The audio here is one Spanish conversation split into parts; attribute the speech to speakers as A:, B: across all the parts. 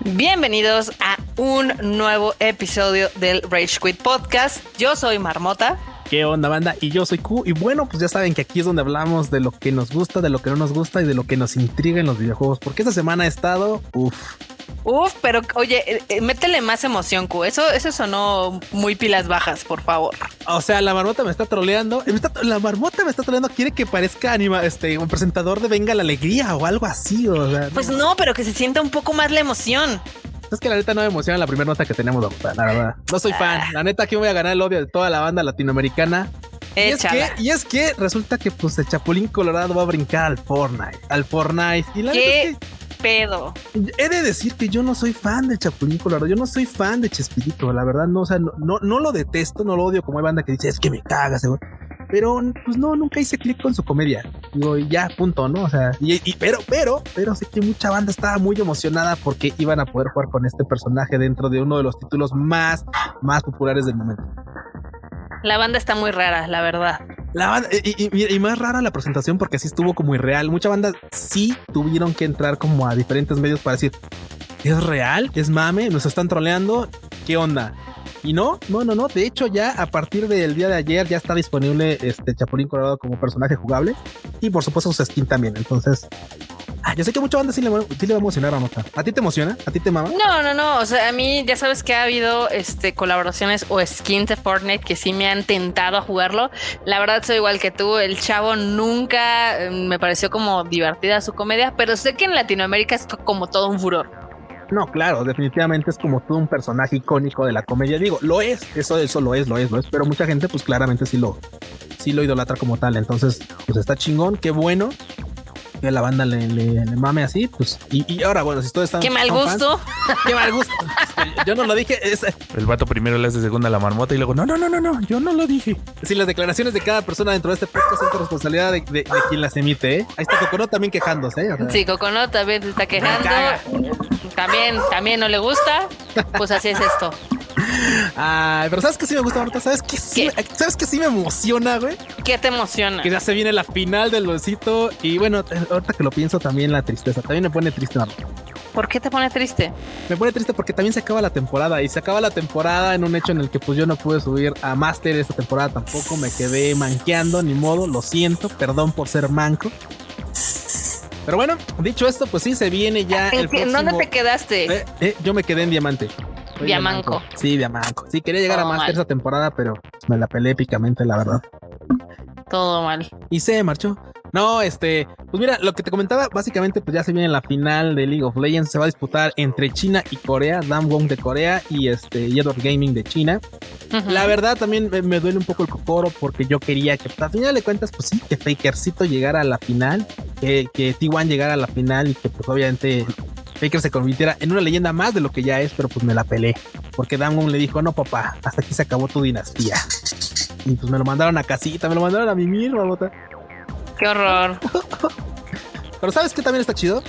A: Bienvenidos a un nuevo episodio del Rage Quit Podcast. Yo soy Marmota.
B: ¿Qué onda, banda? Y yo soy Q. Y bueno, pues ya saben que aquí es donde hablamos de lo que nos gusta, de lo que no nos gusta y de lo que nos intriga en los videojuegos. Porque esta semana ha estado, uff,
A: Uf, pero oye, eh, eh, métele más emoción, Q. Eso, eso sonó muy pilas bajas, por favor.
B: O sea, la marmota me está troleando. la marmota me está troleando. Quiere que parezca anima, este, un presentador de Venga la Alegría o algo así. O sea,
A: pues no, pero que se sienta un poco más la emoción.
B: Es que la neta no me emociona la primera nota que tenemos, la verdad. No soy fan. Ah. La neta que voy a ganar el odio de toda la banda latinoamericana. Y es, que, y es que resulta que pues el Chapulín Colorado va a brincar al Fortnite, al Fortnite. Y la
A: es que pedo.
B: He de decir que yo no soy fan de Chapulín Colorado, yo no soy fan de Chespirito, la verdad, no, o sea, no, no, lo detesto, no lo odio como hay banda que dice, es que me cagas, pero pues no, nunca hice clic con su comedia. Digo, ya, punto, ¿no? O sea, y, pero, pero, pero sé que mucha banda estaba muy emocionada porque iban a poder jugar con este personaje dentro de uno de los títulos más, más populares del momento.
A: La banda está muy rara, la verdad.
B: La banda, y, más rara la presentación porque así estuvo como irreal. Mucha banda sí tuvieron que entrar como a diferentes medios para decir, ¿es real? ¿Es mame? ¿Nos están troleando? ¿Qué onda? Y no, no, no, no. De hecho, ya a partir del día de ayer ya está disponible este Chapulín Colorado como personaje jugable y por supuesto su skin también. Entonces, Ah, yo sé que mucha banda sí le, sí le va a emocionar a Nota. ¿A ti te emociona? ¿A ti te mama?
A: No, no, no. O sea, a mí ya sabes que ha habido este, colaboraciones o skins de Fortnite que sí me han tentado a jugarlo. La verdad soy igual que tú. El chavo nunca eh, me pareció como divertida su comedia, pero sé que en Latinoamérica es como todo un furor.
B: No, claro, definitivamente es como todo un personaje icónico de la comedia. Digo, lo es, eso, eso lo es, lo es, lo es, pero mucha gente, pues claramente sí lo, sí lo idolatra como tal. Entonces, pues está chingón, qué bueno que la banda le, le, mame así, pues. Y, ahora, bueno, si ustedes están.
A: Qué mal gusto.
B: qué mal gusto. yo no lo dije.
C: El vato primero le hace segunda a la marmota y luego, no, no, no, no, no, yo no lo dije.
B: Sí, las declaraciones de cada persona dentro de este podcast son responsabilidad de, de, quien las emite, ¿eh? Ahí está Coconut también quejándose, ¿eh?
A: sí, Coconut también se está quejando. También, también no le gusta. Pues así es esto.
B: Ay, pero ¿sabes qué sí me gusta ahorita? ¿Sabes qué sí, ¿Sabes qué sí me emociona, güey?
A: ¿Qué te emociona?
B: Que ya se viene la final del bolsito y bueno, ahorita que lo pienso también la tristeza, también me pone triste.
A: ¿Por qué te pone triste?
B: Me pone triste porque también se acaba la temporada y se acaba la temporada en un hecho en el que pues yo no pude subir a Master esta temporada tampoco, me quedé manqueando, ni modo, lo siento, perdón por ser manco. Pero bueno, dicho esto, pues sí, se viene ya.
A: El ¿Dónde te quedaste?
B: Eh, eh, yo me quedé en diamante.
A: Diamanco.
B: Sí, Diamanco. Sí, quería llegar a más esa temporada, pero me la pelé épicamente, la verdad.
A: Todo mal.
B: Y se marchó. No, este, pues mira, lo que te comentaba, básicamente, pues ya se viene la final de League of Legends. Se va a disputar entre China y Corea, Damwon de Corea y este Edward Gaming de China. La verdad, también me, duele un poco el cocoro porque yo quería que, pues, al final de cuentas, pues sí, que Fakercito llegara a la final, que, que T1 llegara a la final y que, pues obviamente, Faker se convirtiera en una leyenda más de lo que ya es, pero pues me la pelé. Porque Damwon le dijo, no papá, hasta aquí se acabó tu dinastía. Y pues me lo mandaron a casita, me lo mandaron a mimir, babota.
A: Qué horror.
B: pero ¿sabes qué también está chido?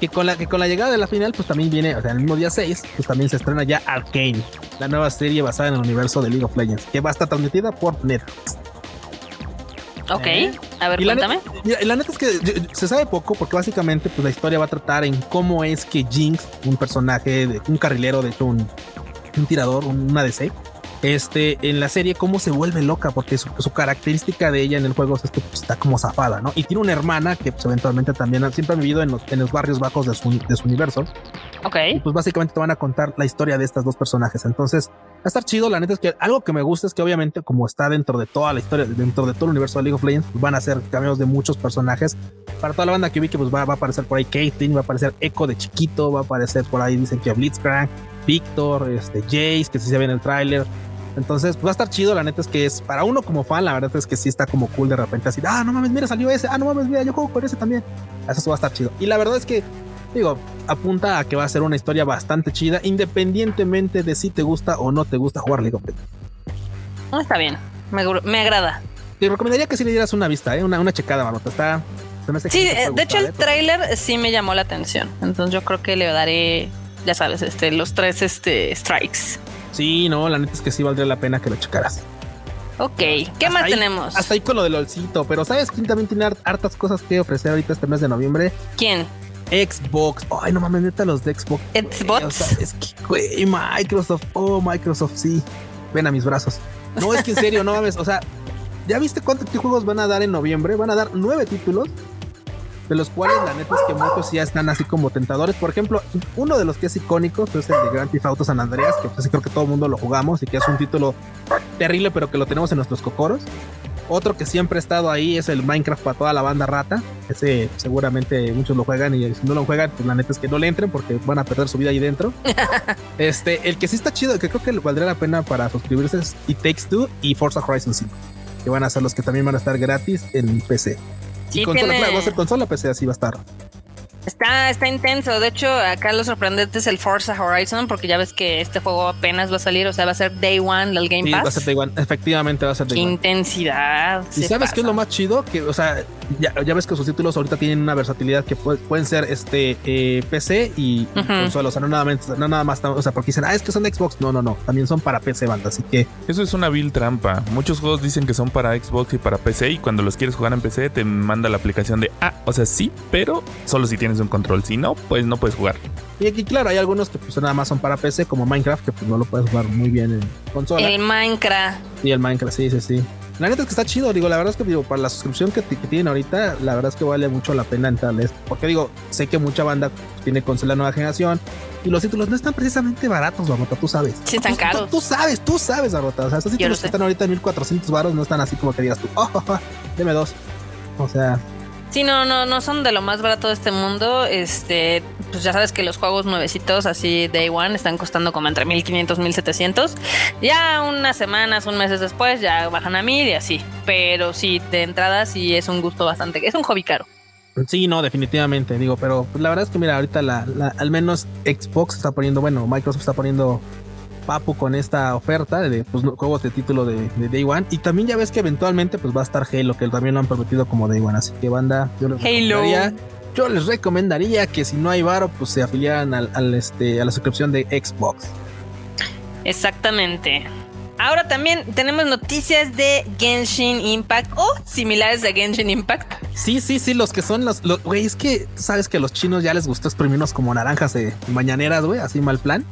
B: Que con, la, que con la llegada de la final, pues también viene, o sea, el mismo día 6, pues también se estrena ya Arcane, la nueva serie basada en el universo de League of Legends, que va a estar transmitida por Netflix.
A: Ok, ¿Eh? a ver, cuéntame.
B: La la neta es que se sabe poco porque básicamente pues la historia va a tratar en cómo es que Jinx, un personaje, de, un carrilero, de hecho un, un tirador, un ADC, este, en la serie, cómo se vuelve loca, porque su, característica de ella en el juego es que pues, está como zafada, ¿no? Y tiene una hermana que pues, eventualmente también siempre ha vivido en los, en los barrios bajos de su, de su universo.
A: Ok.
B: Pues básicamente te van a contar la historia de estas dos personajes. Entonces, va a estar chido. La neta es que algo que me gusta es que obviamente como está dentro de toda la historia, dentro de todo el universo de League of Legends, pues, van a ser cameos de muchos personajes. Para toda la banda que vi que pues va, a aparecer por ahí Caitlyn, va a aparecer Echo de chiquito, va a aparecer por ahí, dicen que Blitzcrank, Víctor, este, Jace, que sí se ve en el tráiler. Entonces, pues va a estar chido. La neta es que es para uno como fan, la verdad es que sí está como cool de repente así. Ah, no mames, mira, salió ese. Ah, no mames, mira, yo juego con ese también. Eso va a estar chido. Y la verdad es que, digo, apunta a que va a ser una historia bastante chida, independientemente de si te gusta o no te gusta jugar League of Legends.
A: No, está bien. Me, agrada.
B: Te recomendaría que si le dieras una vista, ¿eh? una, una checada, Marota. Está.
A: Sí, de hecho, el trailer sí me llamó la atención. Entonces, yo creo que le daré, ya sabes, este, los tres este, strikes.
B: Sí, no, la neta es que sí valdría la pena que lo checaras.
A: Ok, ¿qué
B: Hasta
A: más
B: ahí-
A: tenemos?
B: Hasta ahí con lo del LOLcito, pero ¿sabes quién también tiene hart- hartas cosas que ofrecer ahorita este mes de noviembre?
A: ¿Quién?
B: Xbox. Ay, no mames, neta, los de Xbox.
A: Xbox.
B: O sea, es que, güey, Microsoft. Oh, Microsoft, sí. Ven a mis brazos. No, es que en serio, no mames. O sea, ¿ya viste cuántos juegos van a dar en noviembre? Van a dar nueve títulos. De los cuales la neta es que muchos ya están así como tentadores. Por ejemplo, uno de los que es icónico pues, es el de Grand Theft Auto San Andreas, que pues, creo que todo el mundo lo jugamos y que es un título terrible, pero que lo tenemos en nuestros cocoros. Otro que siempre ha estado ahí es el Minecraft para toda la banda rata. Ese seguramente muchos lo juegan y si no lo juegan, pues la neta es que no le entren porque van a perder su vida ahí dentro. este, el que sí está chido, que creo que valdría la pena para suscribirse es It Takes Two y Forza Horizon 5, que van a ser los que también van a estar gratis en PC.
A: Sí,
B: y consola,
A: tiene-
B: claro, va a ser consola PC, así va a estar.
A: Está, está intenso. De hecho, acá lo sorprendente es el Forza Horizon, porque ya ves que este juego apenas va a salir, o sea, va a ser Day One del Game
B: Sí, va a
A: Pass.
B: ser Day One. Efectivamente va a ser
A: Qué
B: Day One.
A: intensidad.
B: ¿Y sabes qué es
A: pasa.
B: lo más chido? Que, o sea, ya, ya ves que sus títulos ahorita tienen una versatilidad que pu- pueden ser este eh, PC y, y
A: Ujú.
B: consola. O sea, no nada, más, no nada más, o sea, porque dicen, ah, es que son de Xbox. No, no, no. También son para PC, banda. Así que
C: Eso es una vil trampa. Muchos juegos dicen que son para Xbox y para PC y cuando los quieres jugar en PC te manda la aplicación de, ah, o sea, sí, pero solo si tienes un control. Si no, pues no puedes jugar.
B: Y aquí, claro, hay algunos que pues nada más son para PC, como Minecraft, que pues no lo puedes jugar muy bien en consola.
A: El Minecraft.
B: Y el Minecraft, sí, sí, sí. La neta es que está chido, digo, la verdad es que digo, para la suscripción que, tienen ahorita, la verdad es que vale mucho la pena entrarles. Porque digo, sé que mucha banda tiene consola nueva generación y los títulos no están precisamente baratos, Barbota, tú sabes.
A: Sí, están
B: Tú-
A: caros.
B: Tú, sabes, tú sabes, Barbota. O sea, estos títulos
A: sé.
B: que están ahorita en 1400 baros no están así como que digas tú, oh, oh, oh, deme dos. O sea,
A: Sí, no, no, no son de lo más barato de este mundo. Este, pues ya sabes que los juegos nuevecitos, así Day One, están costando como entre 1500, 1700. Ya unas semanas, un meses después, ya bajan a 1000 y así. Pero sí, de entrada sí es un gusto bastante. Es un hobby caro.
B: Sí, no, definitivamente, digo, pero pues, la verdad es que mira, ahorita la, la- al menos Xbox está poniendo, bueno, Microsoft está poniendo papu con esta oferta de pues, juegos de título de, de Day One y también ya ves que eventualmente pues va a estar Halo, que también lo han prometido como Day One, así que banda, yo les
A: Halo.
B: recomendaría, yo les recomendaría que si no hay varo, pues se afiliaran al, al, este, a la suscripción de Xbox.
A: Exactamente. Ahora también tenemos noticias de Genshin Impact o similares a Genshin Impact.
B: Sí, sí, sí, los que son los, los- güey, es que tú sabes que a los chinos ya les gustó exprimirnos como naranjas de mañaneras, güey, así mal plan.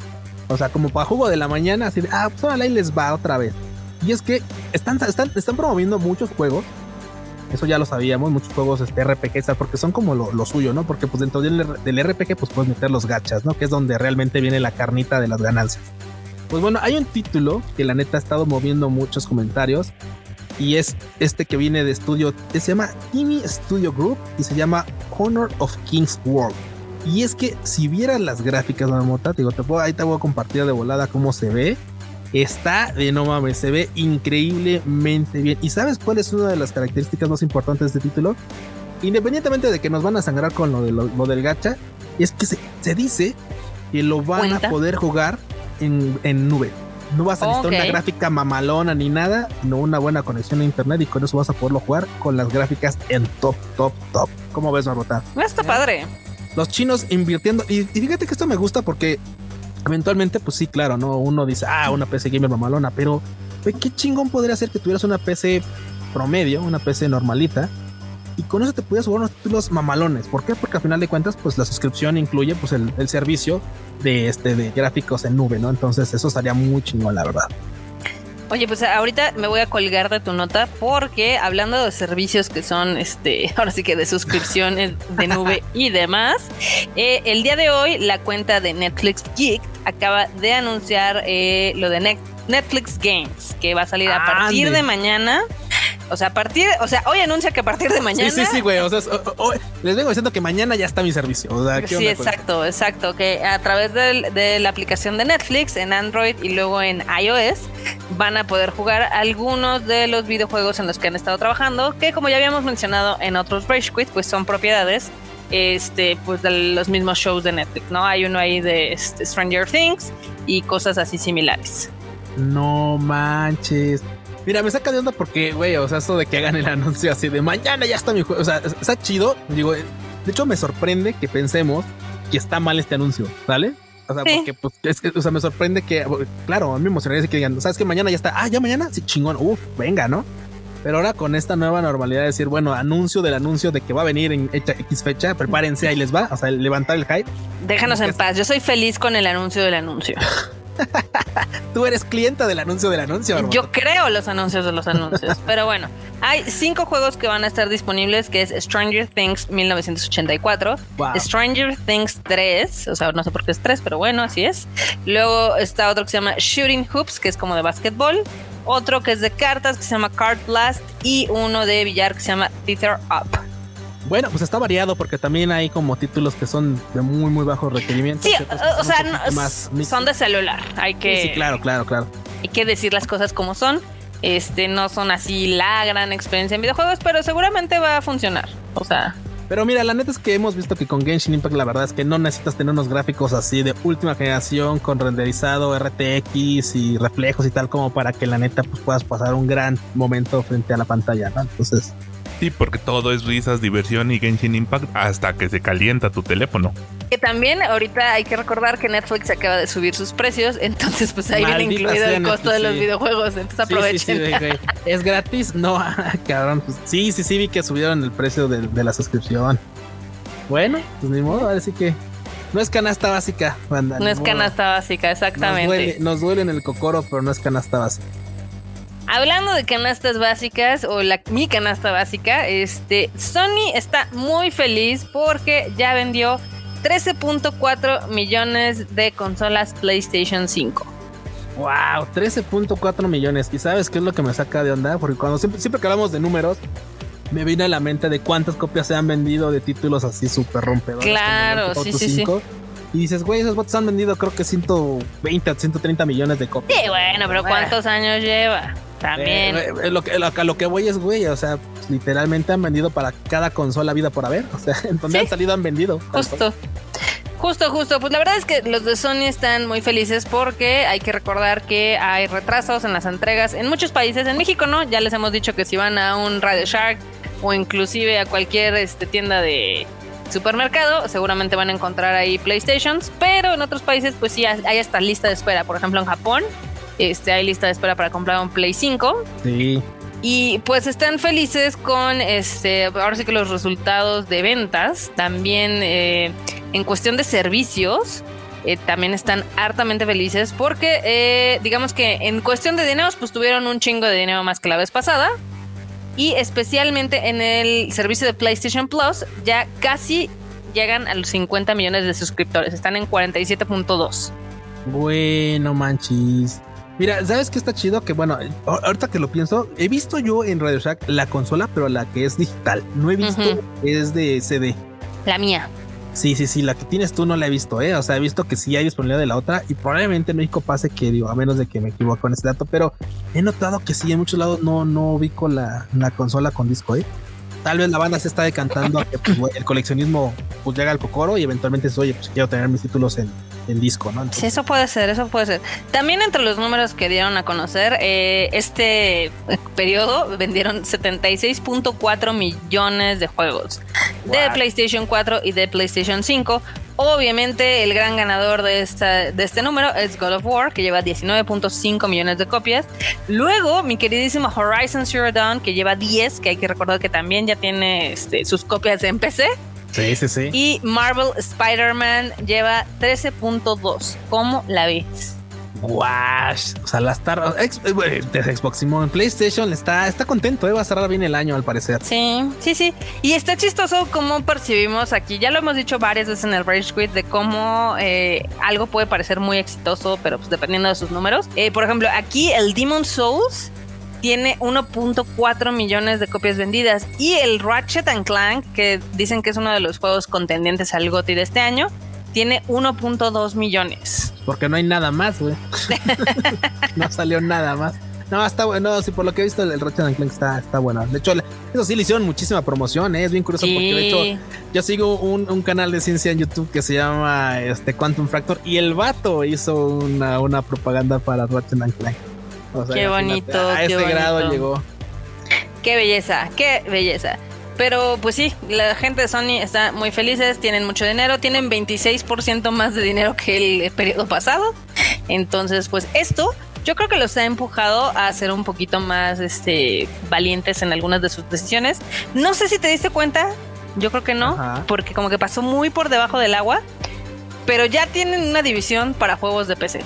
B: O sea, como para jugo de la mañana, así de, ah, pues ahora ahí les va otra vez. Y es que están, están, están promoviendo muchos juegos. Eso ya lo sabíamos, muchos juegos este, RPG, porque son como lo, lo suyo, ¿no? Porque pues dentro del, del RPG pues puedes meter los gachas, ¿no? Que es donde realmente viene la carnita de las ganancias. Pues bueno, hay un título que la neta ha estado moviendo muchos comentarios y es este que viene de estudio, se llama Timmy Studio Group y se llama Honor of Kings World. Y es que si vieras las gráficas, Marmota, te digo, te puedo, ahí te voy a compartir de volada cómo se ve. Está de no mames, se ve increíblemente bien. ¿Y sabes cuál es una de las características más importantes de este título? Independientemente de que nos van a sangrar con lo, de lo, lo del gacha, es que se, se dice que lo van
A: ¿Cuenta?
B: a poder jugar en, en nube. No vas a necesitar
A: Ok.
B: una gráfica mamalona ni nada, sino una buena conexión a internet y con eso vas a poderlo jugar con las gráficas en top, top, top. ¿Cómo ves, Barbota?
A: Está padre.
B: Los chinos invirtiendo. Y, fíjate que esto me gusta porque eventualmente, pues sí, claro, ¿no? Uno dice, ah, una PC gamer mamalona, pero qué chingón podría ser que tuvieras una PC promedio, una PC normalita. Y con eso te pudieras jugar unos títulos mamalones. ¿Por qué? Porque al final de cuentas, pues la suscripción incluye pues el, el servicio de este de gráficos en nube, ¿no? Entonces eso estaría muy chingón, la verdad.
A: Oye, pues ahorita me voy a colgar de tu nota porque hablando de servicios que son, este, ahora sí que de suscripciones de nube y demás, eh, el día de hoy la cuenta de Netflix Geek acaba de anunciar eh, lo de Net- Netflix Games, que va a salir a partir
B: Ande.
A: de mañana. O sea, a partir, o sea, hoy anuncia que a partir de mañana.
B: Sí, sí, sí, güey. O sea, les vengo diciendo que mañana ya está mi servicio. O sea, ¿qué
A: Sí, exacto, exacto. Que a través del- de la aplicación de Netflix en Android y luego en iOS van a poder jugar algunos de los videojuegos en los que han estado trabajando, que como ya habíamos mencionado en otros Rage Quit, pues son propiedades este, pues de los mismos shows de Netflix, ¿no? Hay uno ahí de este, Stranger Things y cosas así similares.
B: No manches. Mira, me saca de onda porque, güey, o sea, esto de que hagan el anuncio así de mañana ya está mi juego. O sea, está chido. Digo, eh, de hecho me sorprende que pensemos que está mal este anuncio, ¿vale? O sea, porque pues, es que, o sea, me sorprende que, claro, a mí me emocionaría que digan, ¿sabes que mañana ya está? Ah, ya mañana, sí, chingón, uf, venga, ¿no? Pero ahora con esta nueva normalidad de decir, bueno, anuncio del anuncio de que va a venir en X fecha, prepárense, ahí les va, o sea, levantar el hype.
A: Déjanos en paz, yo soy feliz con el anuncio del anuncio.
B: Tú eres clienta del anuncio del anuncio.
A: Yo creo los anuncios de los anuncios. pero bueno, hay cinco juegos que van a estar disponibles, que es Stranger Things 1984, Stranger Things 3, o sea, no sé por qué es 3, pero bueno, así es. Luego está otro que se llama Shooting Hoops, que es como de básquetbol. Otro que es de cartas, que se llama Card Blast. Y uno de billar que se llama Tether Up.
B: Bueno, pues está variado porque también hay como títulos que son de muy, muy bajos requerimientos.
A: Sí, o sea, son de celular. Hay que.
B: Sí, claro, claro, claro.
A: Hay que decir las cosas como son. Este, no son así la gran experiencia en videojuegos, pero seguramente va a funcionar. O sea.
B: Pero mira, la neta es que hemos visto que con Genshin Impact la verdad es que no necesitas tener unos gráficos así de última generación con renderizado RTX y reflejos y tal como para que la neta pues puedas pasar un gran momento frente a la pantalla, ¿no? Entonces,
C: Sí, porque todo es risas, diversión y Genshin Impact hasta que se calienta tu teléfono.
A: Que también ahorita hay que recordar que Netflix acaba de subir sus precios, entonces pues ahí viene incluido el costo de los videojuegos, entonces aprovechen.
B: ¿Es gratis? No, cabrón. Pues, sí, sí, sí vi que subieron el precio de, la suscripción. Bueno, pues ni modo, ahora sí que no es canasta básica,
A: banda. No es canasta básica, exactamente. Nos
B: duele, nos duele en el cocoro, pero no es canasta básica.
A: Hablando de canastas básicas o la, mi canasta básica, este, Sony está muy feliz porque ya vendió 13.4 millones de consolas PlayStation 5.
B: Wow, 13.4 millones. ¿Y sabes qué es lo que me saca de onda? Porque cuando siempre, siempre que hablamos de números, me viene a la mente de cuántas copias se han vendido de títulos así súper rompedores.
A: Claro, sí, sí, sí.
B: Y dices, güey, esos bots han vendido creo que 120 a 130 millones de copias.
A: Sí, bueno, pero ¿cuántos años lleva? También. Eh,
B: eh, lo, que, lo, que voy es, güey, o sea, literalmente han vendido para cada consola vida por haber. O sea, en donde han salido han vendido.
A: Justo. Justo, justo. Pues la verdad es que los de Sony están muy felices porque hay que recordar que hay retrasos en las entregas en muchos países. En México no, ya les hemos dicho que si van a un Radio Shark o inclusive a cualquier este, tienda de supermercado, seguramente van a encontrar ahí PlayStations, pero en otros países pues sí hay esta lista de espera. Por ejemplo, en Japón este, hay lista de espera para comprar un Play 5.
B: Sí.
A: Y pues están felices con este, ahora sí que los resultados de ventas, también eh, en cuestión de servicios, eh, también están hartamente felices porque eh, digamos que en cuestión de dinero pues tuvieron un chingo de dinero más que la vez pasada y especialmente en el servicio de PlayStation Plus ya casi llegan a los 50 millones de suscriptores, están en 47.2.
B: Bueno, manchis. Mira, ¿sabes qué está chido? Que bueno, ahorita que lo pienso, he visto yo en Radio Shack la consola, pero la que es digital. No he visto es de CD.
A: La mía.
B: Sí, sí, sí, la que tienes tú no la he visto, ¿eh? O sea, he visto que sí hay disponibilidad de la otra y probablemente en México pase que, digo, a menos de que me equivoque con ese dato, pero he notado que sí, en muchos lados no, no ubico la, la consola con disco, ¿eh? tal vez la banda se está decantando a que pues, el coleccionismo pues llega al cocoro y eventualmente es, oye, pues quiero tener mis títulos en, disco, ¿no?
A: sí, eso puede ser, eso puede ser. También entre los números que dieron a conocer, eh, este periodo vendieron 76.4 millones de juegos de PlayStation 4 y de PlayStation 5, Obviamente el gran ganador de, esta, de este número es God of War, que lleva 19.5 millones de copias. Luego, mi queridísimo Horizon Zero Dawn, que lleva 10, que hay que recordar que también ya tiene este, sus copias en PC.
B: Sí, sí, sí.
A: Y Marvel Spider-Man lleva 13.2. ¿Cómo la ves?
B: Wash. O sea, la Star eh, Xbox Simón PlayStation está, está contento, ¿eh? va a cerrar bien el año al parecer.
A: Sí, sí, sí. Y está chistoso cómo percibimos aquí. Ya lo hemos dicho varias veces en el Rage Quit de cómo eh, algo puede parecer muy exitoso, pero pues dependiendo de sus números. Eh, por ejemplo, aquí el Demon Souls tiene 1.4 millones de copias vendidas y el Ratchet and Clank, que dicen que es uno de los juegos contendientes al GOTY de este año, tiene 1.2 millones.
B: Porque no hay nada más, güey. no salió nada más. No, está bueno. Sí, por lo que he visto, el Ratchet Clank está, está bueno. De hecho, eso sí le hicieron muchísima promoción. ¿eh? Es bien curioso porque, de hecho, yo sigo un, canal de ciencia en YouTube que se llama este, Quantum Fractor y el vato hizo una, una propaganda para Ratchet Clank.
A: Qué bonito.
B: A
A: ese
B: grado llegó.
A: Qué belleza, qué belleza. Pero pues sí, la gente de Sony está muy felices, tienen mucho dinero, tienen 26% más de dinero que el periodo pasado. Entonces, pues esto yo creo que los ha empujado a ser un poquito más este, valientes en algunas de sus decisiones. No sé si te diste cuenta, yo creo que no, porque como que pasó muy por debajo del agua, pero ya tienen una división para juegos de PC.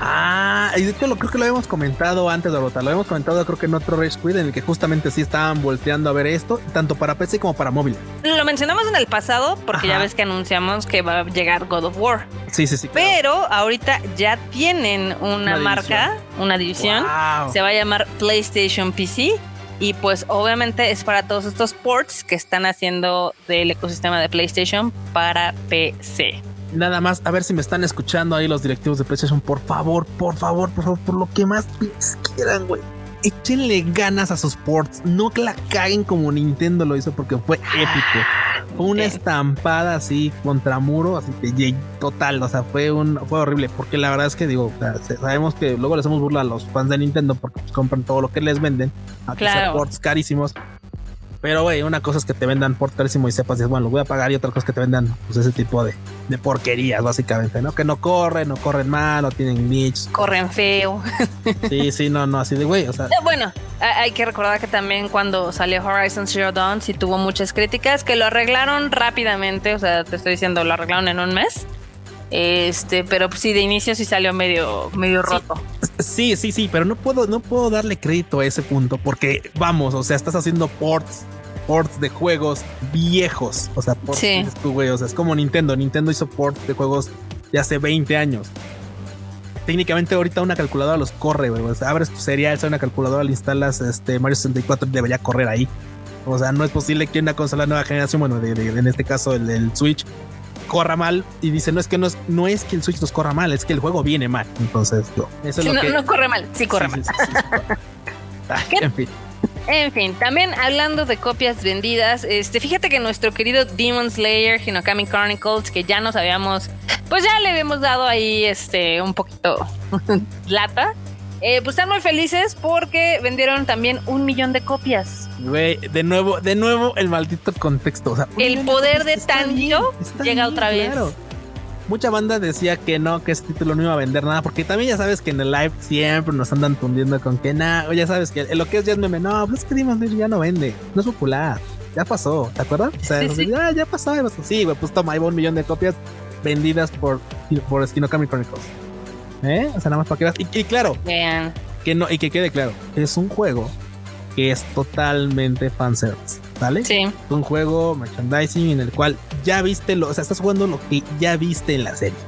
B: Ah, y de hecho lo creo que lo habíamos comentado antes de Rota, lo habíamos comentado creo que en otro Rage Quit en el que justamente sí estaban volteando a ver esto, tanto para PC como para móvil.
A: Lo mencionamos en el pasado porque ya ves que anunciamos que va a llegar God of War.
B: Sí, sí, sí.
A: Pero ahorita ya tienen una, marca, una división, se va a llamar PlayStation PC y pues obviamente es para todos estos ports que están haciendo del ecosistema de PlayStation para PC
B: nada más, a ver si me están escuchando ahí los directivos de PlayStation. Por favor, por favor, por favor, por lo que más quieran, güey. Échenle ganas a sus ports. No que la caguen como Nintendo lo hizo porque fue épico. Fue una estampada así contra muro, así que total. O sea, fue un fue horrible. Porque la verdad es que digo, sabemos que luego les hacemos burla a los fans de Nintendo porque pues, compran todo lo que les venden. A claro. ports carísimos. Pero, güey, una cosa es que te vendan por carísimo y sepas, bueno, lo voy a pagar. Y otra cosa es que te vendan, pues, ese tipo de, de porquerías, básicamente, ¿no? Que no corren, no corren mal, no tienen niche.
A: Corren feo.
B: Sí, sí, no, no, así de, güey, o sea.
A: Bueno, hay que recordar que también cuando salió Horizon Zero Dawn, sí tuvo muchas críticas, que lo arreglaron rápidamente. O sea, te estoy diciendo, lo arreglaron en un mes. Este, pero sí, de inicio sí salió medio, medio roto.
B: Sí, sí, sí, pero no puedo, no puedo darle crédito a ese punto porque vamos, o sea, estás haciendo ports ports de juegos viejos. O sea, ports sí. güey, o sea, es como Nintendo. Nintendo hizo ports de juegos de hace 20 años. Técnicamente ahorita una calculadora los corre, güey. O sea, abres tu serial, sale una calculadora, le instalas este Mario 64 debería correr ahí. O sea, no es posible que una consola nueva generación, bueno, en este caso el, Switch, corra mal y dice no es que no es, no es que el Switch nos corra mal, es que el juego viene mal. Entonces, no,
A: eso es lo que... no corre mal, sí corre mal. en fin. En fin, también hablando de copias vendidas, este, fíjate que nuestro querido Demon Slayer Hinokami Chronicles, que ya nos habíamos, pues ya le habíamos dado ahí este un poquito lata. Eh, pues están muy felices porque vendieron también un millón de copias.
B: Güey, de nuevo, de nuevo el maldito contexto.
A: el poder de Tanjo llega otra vez
B: mucha banda decía que no, que ese título no iba a vender nada, porque también ya sabes que en el live siempre nos andan tundiendo con que nada, o ya sabes que lo que es ya es meme, no, pues es que Demon ya no vende, no es popular, ya pasó, ¿te acuerdas? O sea, ah, ya pasó, ya pasó. Sí, pues toma, ahí va un millón de copias vendidas por, por Skinokami Chronicles. ¿Eh? O sea, nada más para que veas. Y, claro, que no, y que quede claro, es un juego que es totalmente fanservice. ¿Vale?
A: Sí.
B: Un juego merchandising en el cual ya viste lo, o sea, estás jugando lo que ya viste en la serie.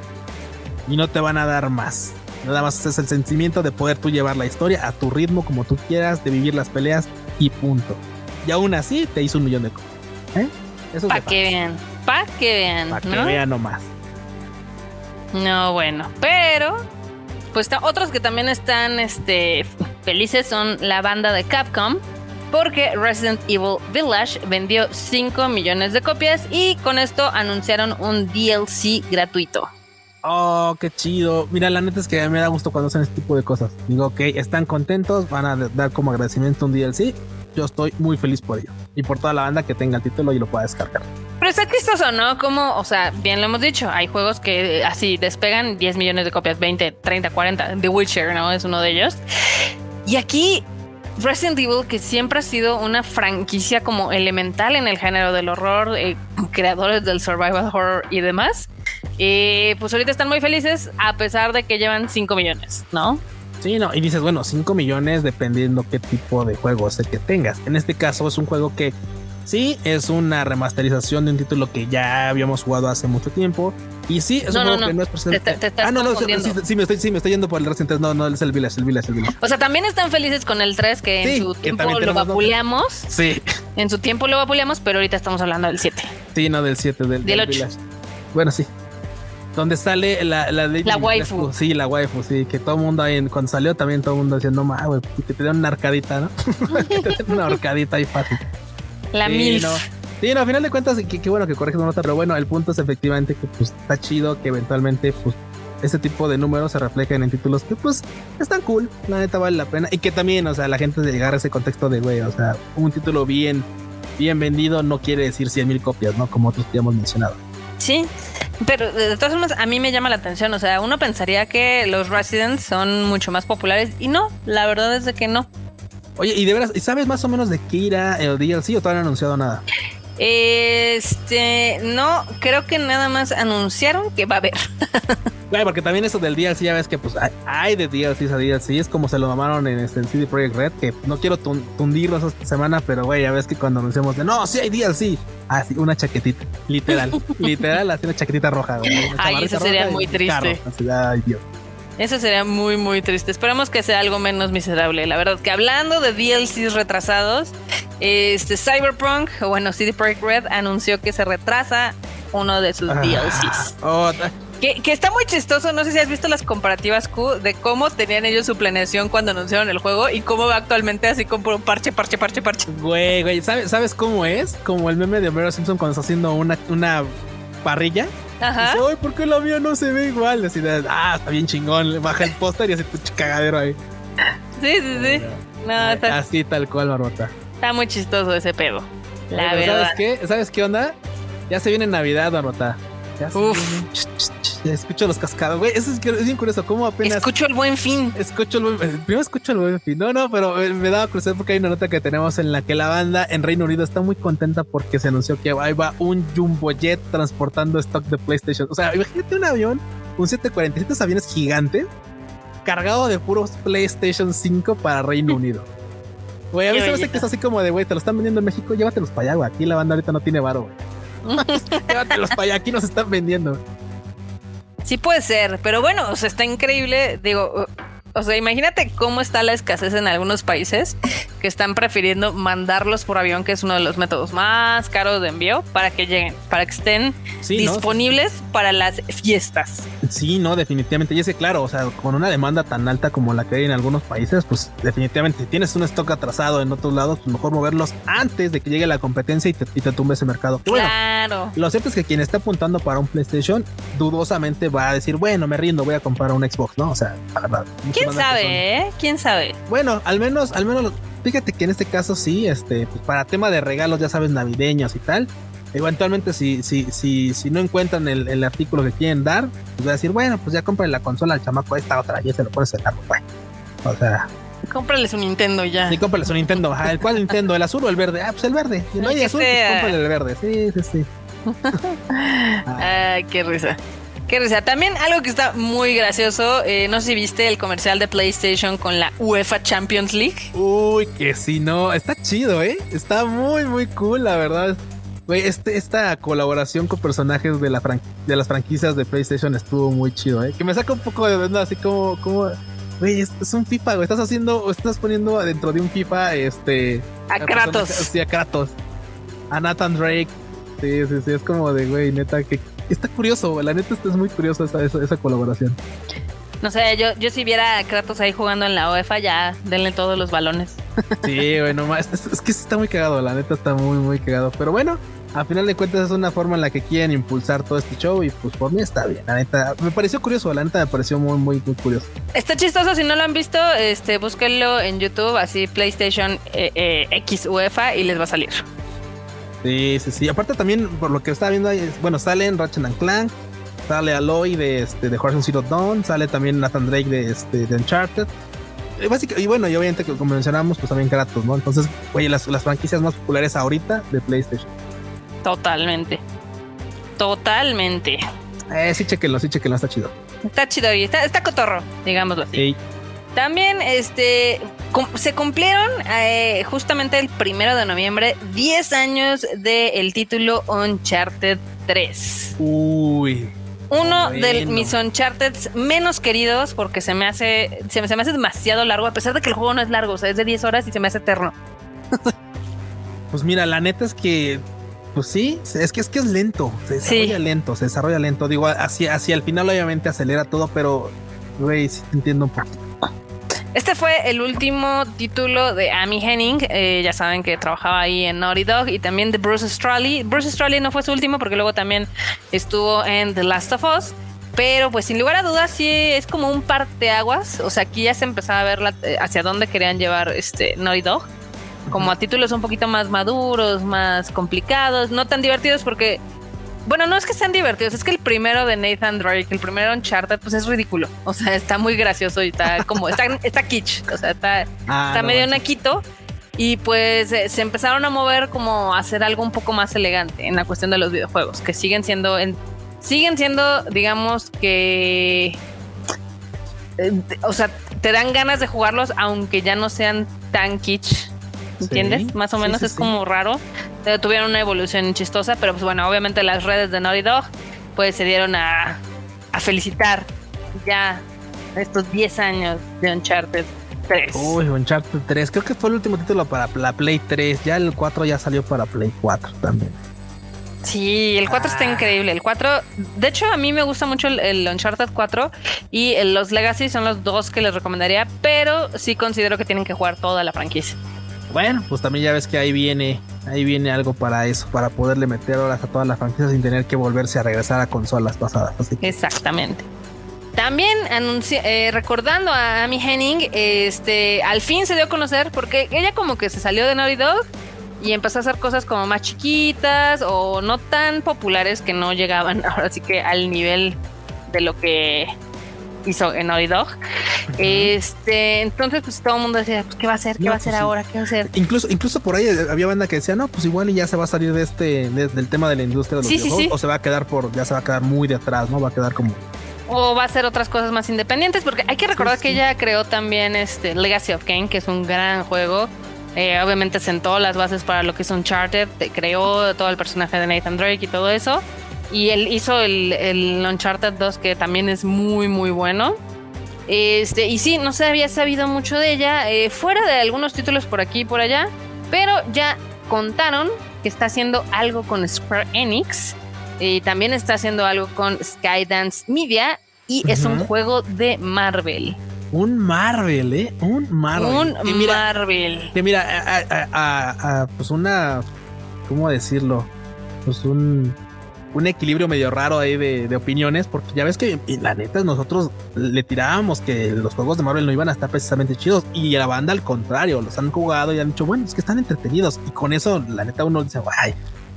B: Y no te van a dar más. Nada más es el sentimiento de poder tú llevar la historia a tu ritmo, como tú quieras, de vivir las peleas y punto. Y aún así te hizo un millón de cosas. ¿Eh?
A: Eso Para que vean. Para que vean.
B: Para que vean nomás.
A: No, bueno. Pero, pues otros que también están este, felices son la banda de Capcom porque Resident Evil Village vendió 5 millones de copias y con esto anunciaron un DLC gratuito.
B: Oh, qué chido. Mira, la neta es que me da gusto cuando hacen este tipo de cosas. Digo, ok, están contentos, van a dar como agradecimiento un DLC. Yo estoy muy feliz por ello y por toda la banda que tenga el título y lo pueda descargar.
A: Pero está chistoso, ¿no? Como, o sea, bien lo hemos dicho, hay juegos que así despegan 10 millones de copias, 20, 30, 40. The Witcher, ¿no? Es uno de ellos. Y aquí Resident Evil, que siempre ha sido una franquicia como elemental en el género del horror, eh, creadores del survival horror y demás, eh, pues ahorita están muy felices a pesar de que llevan 5 millones, ¿no?
B: Sí, no, y dices, bueno, 5 millones dependiendo qué tipo de juego es el que tengas. En este caso es un juego que sí es una remasterización de un título que ya habíamos jugado hace mucho tiempo, y sí, es un juego que no es
A: presente. ah, no, no, sí,
B: sí, me estoy, sí, me estoy yendo por el Resident 3. No, no, es el Village, el Village, el Village.
A: O sea, también están felices con el 3 que en su tiempo lo vapuleamos.
B: Sí.
A: En su tiempo lo vapuleamos, pero ahorita estamos hablando del 7.
B: Sí, no, del 7, del, del, Village. Bueno, sí. Donde sale la, la,
A: la waifu.
B: Sí, la waifu, sí. Que todo el mundo ahí, cuando salió también todo el mundo diciendo, no, güey, que te dieron una arcadita, ¿no? una arcadita ahí fácil.
A: La mil.
B: Sí, no, a final de cuentas, qué bueno que corriges una nota, pero bueno, el punto es efectivamente que pues está chido que eventualmente pues ese tipo de números se reflejen en títulos que pues están cool, la neta vale la pena y que también, o sea, la gente de llegar a ese contexto de, güey, o sea, un título bien bien vendido no quiere decir 100 mil copias, ¿no? Como otros que hemos mencionado.
A: Sí, pero de todas formas a mí me llama la atención, o sea, uno pensaría que los Residents son mucho más populares y no, la verdad es de que no.
B: Oye, y de veras, ¿sabes más o menos de qué irá el DLC o todavía no han anunciado nada?
A: Este, no, creo que nada más anunciaron que va a haber.
B: Claro, porque también eso del DLC, ya ves que pues hay de DLCs a DLC, es como se lo mamaron en, este, CD Projekt Red, que no quiero tundirlos esta semana, pero güey, ya ves que cuando anunciamos de no, sí hay DLC, así una chaquetita, literal, literal, así una chaquetita roja,
A: güey. Ay, eso sería muy triste. ay, Dios. Eso sería muy, muy triste. Esperamos que sea algo menos miserable. La verdad que hablando de DLCs retrasados, este Cyberpunk, o bueno, CD Projekt Red anunció que se retrasa uno de sus ah, DLCs. Que, que, está muy chistoso, no sé si has visto las comparativas Q de cómo tenían ellos su planeación cuando anunciaron el juego y cómo va actualmente así con parche, parche, parche, parche.
B: Güey, güey, ¿sabes, ¿sabes cómo es? Como el meme de Homero Simpson cuando está haciendo una, una parrilla Ajá. Dice, Ay, ¿por qué la mía no se ve igual? Así de, ah, está bien chingón. Baja el póster y hace tu cagadero ahí.
A: Sí, sí, sí. No,
B: Así tal cual, Barbota.
A: Está muy chistoso ese pedo. La verdad.
B: ¿Sabes qué? ¿Sabes qué onda? Ya se viene Navidad, Barbota. Ya se Uf. Viene escucho los cascados, güey. Eso es, bien curioso. ¿Cómo apenas.
A: Escucho el buen fin.
B: Escucho el buen Primero escucho el buen fin. No, no, pero me daba curiosidad porque hay una nota que tenemos en la que la banda en Reino Unido está muy contenta porque se anunció que ahí va un Jumbo Jet transportando stock de PlayStation. O sea, imagínate un avión, un 747 aviones gigante cargado de puros PlayStation 5 para Reino Unido. Güey, a mí se me hace que es así como de, güey, te lo están vendiendo en México, llévatelos para allá, güey. Aquí la banda ahorita no tiene varo, güey. llévatelos para allá, aquí nos están vendiendo.
A: Sí puede ser, pero bueno, o sea, está increíble. Digo, o sea, imagínate cómo está la escasez en algunos países que están prefiriendo mandarlos por avión, que es uno de los métodos más caros de envío, para que lleguen, para que estén disponibles para las fiestas.
B: Sí, no, definitivamente. Y es que, claro, o sea, con una demanda tan alta como la que hay en algunos países, pues definitivamente, si tienes un stock atrasado en otros lados, pues mejor moverlos antes de que llegue la competencia y te, y te tumbe ese mercado.
A: claro.
B: Lo cierto es que quien está apuntando para un PlayStation, dudosamente va a decir, bueno, me rindo, voy a comprar un Xbox, ¿no? O sea,
A: ¿Quién sabe, eh? ¿Quién sabe?
B: Bueno, al menos, al menos, fíjate que en este caso sí, este, pues para tema de regalos, ya sabes, navideños y tal. Eventualmente, si, si, si, si no encuentran el, artículo que quieren dar, pues voy a decir, bueno, pues ya compren la consola al chamaco esta otra, y se lo pones el árbol, bueno. O sea,
A: Cómprales un Nintendo ya.
B: Sí, cómprales un Nintendo. ¿El cuál Nintendo? ¿El azul o el verde? Ah, pues el verde. Si no hay azul, pues cómprale el verde. Sí, sí, sí.
A: Ay, qué risa. Qué risa. También algo que está muy gracioso. Eh, no sé si viste el comercial de PlayStation con la UEFA Champions League.
B: Uy, que sí, no. Está chido, ¿eh? Está muy, muy cool, la verdad. Güey, este, esta colaboración con personajes de, la de las franquicias de PlayStation estuvo muy chido, ¿eh? Que me saca un poco de verdad, así como, como Güey, es, un FIFA, güey. Estás haciendo, estás poniendo dentro de un FIFA, este.
A: A Kratos.
B: Sí, a Kratos. A Nathan Drake. Sí, sí, sí. Es como de, güey, neta, que está curioso, la neta es muy curioso esa, esa, colaboración.
A: No sé, yo, yo si viera a Kratos ahí jugando en la UEFA, ya denle todos los balones.
B: Sí, bueno, es, es, que está muy cagado, la neta está muy, muy cagado. Pero bueno, a final de cuentas es una forma en la que quieren impulsar todo este show y pues por mí está bien. La neta, me pareció curioso, la neta me pareció muy, muy, muy curioso.
A: Está chistoso, si no lo han visto, este, búsquenlo en YouTube, así PlayStation eh, eh, X UEFA y les va a salir.
B: Sí, sí, sí. Aparte también, por lo que estaba viendo, ahí, bueno, salen Ratchet and Clank, sale Aloy de, este, de Horizon Zero Dawn, sale también Nathan Drake de, este, de Uncharted. Y, y bueno, y obviamente, como mencionamos, pues también Kratos, ¿no? Entonces, oye, las, las franquicias más populares ahorita de PlayStation.
A: Totalmente. Totalmente.
B: Eh, sí, chequenlo, sí, chequenlo, está chido.
A: Está chido y está, está cotorro, digámoslo así. También este, se cumplieron eh, justamente el primero de noviembre 10 años del título Uncharted 3.
B: Uy.
A: Uno de mis Uncharted menos queridos porque se me hace se me, se me hace demasiado largo, a pesar de que el juego no es largo, o sea, es de 10 horas y se me hace eterno.
B: pues mira, la neta es que pues sí, es que es que es lento, se desarrolla lento, se desarrolla lento. Digo, hacia, hacia el final obviamente acelera todo, pero güey, sí te entiendo un poquito.
A: Este fue el último título de Amy Henning. Eh, ya saben que trabajaba ahí en Naughty Dog y también de Bruce Straley. Bruce Straley no fue su último porque luego también estuvo en The Last of Us. Pero pues sin lugar a dudas sí es como un par de aguas. O sea, aquí ya se empezaba a ver eh, hacia dónde querían llevar este Naughty Dog. como a títulos un poquito más maduros, más complicados, no tan divertidos porque bueno, no es que sean divertidos, es que el primero de Nathan Drake, el primero Uncharted, pues es ridículo. O sea, está muy gracioso y está como, está, está kitsch, o sea, está, ah, está medio naquito. Y pues eh, se empezaron a mover como a hacer algo un poco más elegante en la cuestión de los videojuegos, que siguen siendo, siguen siendo, digamos que, eh, o sea, te dan ganas de jugarlos aunque ya no sean tan kitsch ¿Entiendes? Más o menos es como raro. Tuvieron una evolución chistosa, pero pues bueno, obviamente las redes de Naughty Dog pues se dieron a, a felicitar ya estos 10 años de Uncharted 3.
B: Uy, Uncharted 3, creo que fue el último título para la Play 3, ya el 4 ya salió para Play 4 también.
A: Sí, el 4 está ah. increíble. El 4, de hecho, a mí me gusta mucho el, Uncharted 4 y los Legacy son los dos que les recomendaría, pero sí considero que tienen que jugar toda la franquicia.
B: Bueno, pues también ya ves que ahí viene, ahí viene algo para eso, para poderle meter horas a todas las franquicias sin tener que volverse a regresar a consolas pasadas.
A: Exactamente. También eh, recordando a Amy Henning, este, al fin se dio a conocer porque ella como que se salió de Naughty Dog y empezó a hacer cosas como más chiquitas o no tan populares que no llegaban ahora sí que al nivel de lo que hizo en Naughty Dog. Este, entonces, pues todo el mundo decía, pues, ¿qué va a hacer? ¿Qué va a hacer pues, ahora? ¿Qué va a hacer?
B: Incluso, incluso por ahí había banda que decía, no, pues igual y ya se va a salir de este, del tema de la industria de los videojuegos, o se va a quedar por, ya se va a quedar muy de atrás, ¿no? Va a quedar como
A: o va a hacer otras cosas más independientes, porque hay que recordar que ella creó también este Legacy of Kane, que es un gran juego. Eh, obviamente sentó las bases para lo que es Uncharted, creó todo el personaje de Nathan Drake y todo eso. Y él hizo el, el Uncharted 2, que también es muy, muy bueno. Este, y sí, no se había sabido mucho de ella, eh, fuera de algunos títulos por aquí y por allá, pero ya contaron que está haciendo algo con Square Enix y también está haciendo algo con Skydance Media y es un juego de Marvel.
B: Un Marvel, ¿eh? Un Marvel.
A: Un Marvel.
B: Que mira, pues una, ¿cómo decirlo? Pues un un equilibrio medio raro ahí de, opiniones, porque ya ves que la neta nosotros le tirábamos que los juegos de Marvel no iban a estar precisamente chidos y la banda al contrario, los han jugado y han dicho, bueno, es que están entretenidos y con eso la neta uno dice, ay,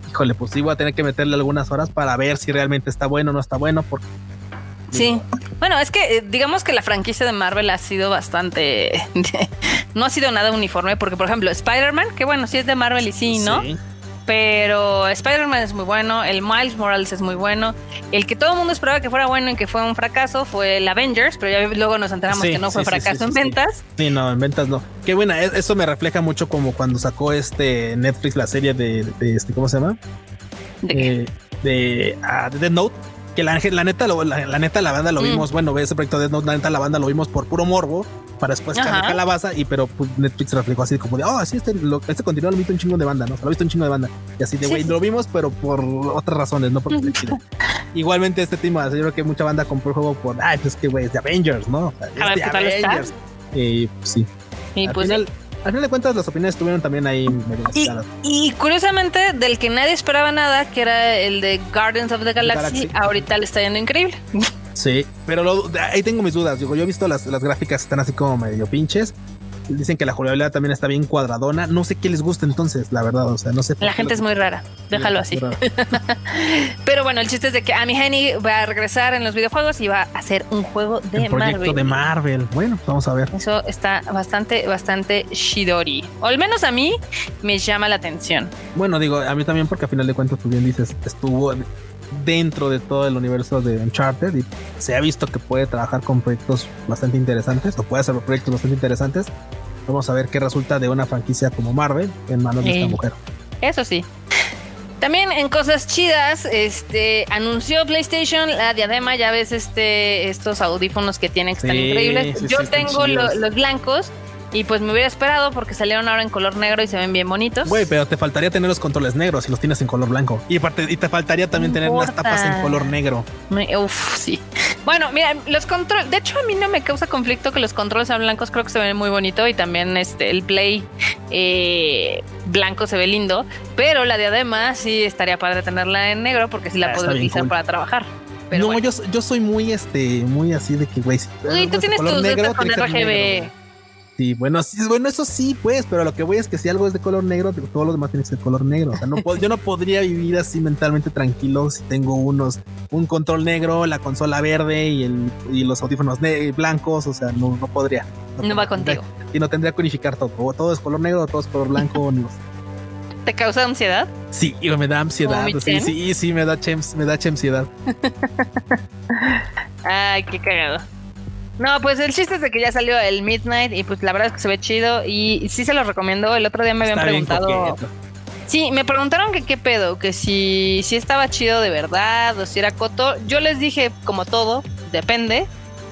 B: híjole, pues sí voy a tener que meterle algunas horas para ver si realmente está bueno o no está bueno, porque...
A: Sí, bueno, es que eh, digamos que la franquicia de Marvel ha sido bastante... no ha sido nada uniforme, porque por ejemplo Spider-Man, que bueno, sí es de Marvel y sí, ¿no? Sí pero Spider-Man es muy bueno, el Miles Morales es muy bueno. El que todo el mundo esperaba que fuera bueno y que fue un fracaso fue el Avengers, pero ya luego nos enteramos que no fue fracaso en ventas.
B: Sí, no, en ventas no. Qué buena, e-, eso me refleja mucho como cuando sacó este Netflix la serie de, este, ¿cómo se llama? ¿De, eh, ah, de, Note que la, neta, la, neta, la banda lo mm. vimos, bueno, ese proyecto de Note, la neta, la banda lo vimos por puro morbo, para después la calabaza y pero pues, Netflix reflejó así como de oh sí este lo, este contenido lo visto un chingo de banda no lo he visto un chingo de banda y así de güey lo vimos pero por otras razones no porque igualmente este tema yo creo que mucha banda compró el juego por ay pues que güey es de Avengers no
A: a ver, Avengers.
B: Y pues, sí.
A: Y al pues
B: final, al final de cuentas, las opiniones estuvieron también ahí
A: y, y, curiosamente, del que nadie esperaba nada, que era el de Guardians of the Galaxy, ahorita le está yendo increíble.
B: Sí, pero ahí tengo mis dudas. Digo, yo he visto las, las gráficas están así como medio pinches. Dicen que la jugabilidad también está bien cuadradona. No sé qué les gusta entonces, la verdad. O sea, no sé.
A: La gente es muy rara. Déjalo así. Pero bueno, el chiste es de que Amy Henny va a regresar en los videojuegos y va a hacer un juego de el proyecto Marvel.
B: de Marvel. Bueno, pues vamos a ver.
A: Eso está bastante, bastante shidori. O al menos a mí me llama la atención.
B: Bueno, digo, a mí también porque a final de cuentas, tú bien dices, estuvo dentro de todo el universo de Uncharted y se ha visto que puede trabajar con proyectos bastante interesantes o puede hacer proyectos bastante interesantes. Vamos a ver qué resulta de una franquicia como Marvel en manos de esta mujer.
A: Eso sí. También en cosas chidas, este anunció PlayStation la diadema, ya ves este estos audífonos que tienen que están increíbles. Yo tengo los blancos y pues me hubiera esperado porque salieron ahora en color negro y se ven bien bonitos.
B: Güey, pero te faltaría tener los controles negros si los tienes en color blanco. Y aparte, y te faltaría también tener las tapas en color negro.
A: uf, sí. Bueno, mira, los controles. De hecho, a mí no me causa conflicto que los controles sean blancos. Creo que se ven muy bonito y también este el play eh, blanco se ve lindo. Pero la diadema sí estaría padre tenerla en negro porque sí la ah, puedo utilizar para trabajar.
B: no, yo, yo soy muy este, muy así de que, güey.
A: Uy, tú tienes tus negro, con RGB.
B: Sí, bueno, sí, bueno, eso sí, pues, pero lo que voy es que si algo es de color negro, todo lo demás tiene que ser color negro. O sea, no puedo, yo no podría vivir así mentalmente tranquilo si tengo unos, un control negro, la consola verde y, el, y los audífonos blancos. O sea, no, no podría.
A: No, va contigo.
B: Y no tendría que unificar todo. O todo es color negro, o todo es color blanco. no.
A: ¿Te causa ansiedad?
B: Sí, me da ansiedad. Sí, sí, sí, me da chems, me da ansiedad.
A: Ay, qué cagado. No, pues el chiste es de que ya salió el Midnight y pues la verdad es que se ve chido y sí se lo recomiendo. El otro día me habían preguntado. Sí, me preguntaron que qué pedo, que si, si estaba chido de verdad o si era coto. Yo les dije, como todo, depende.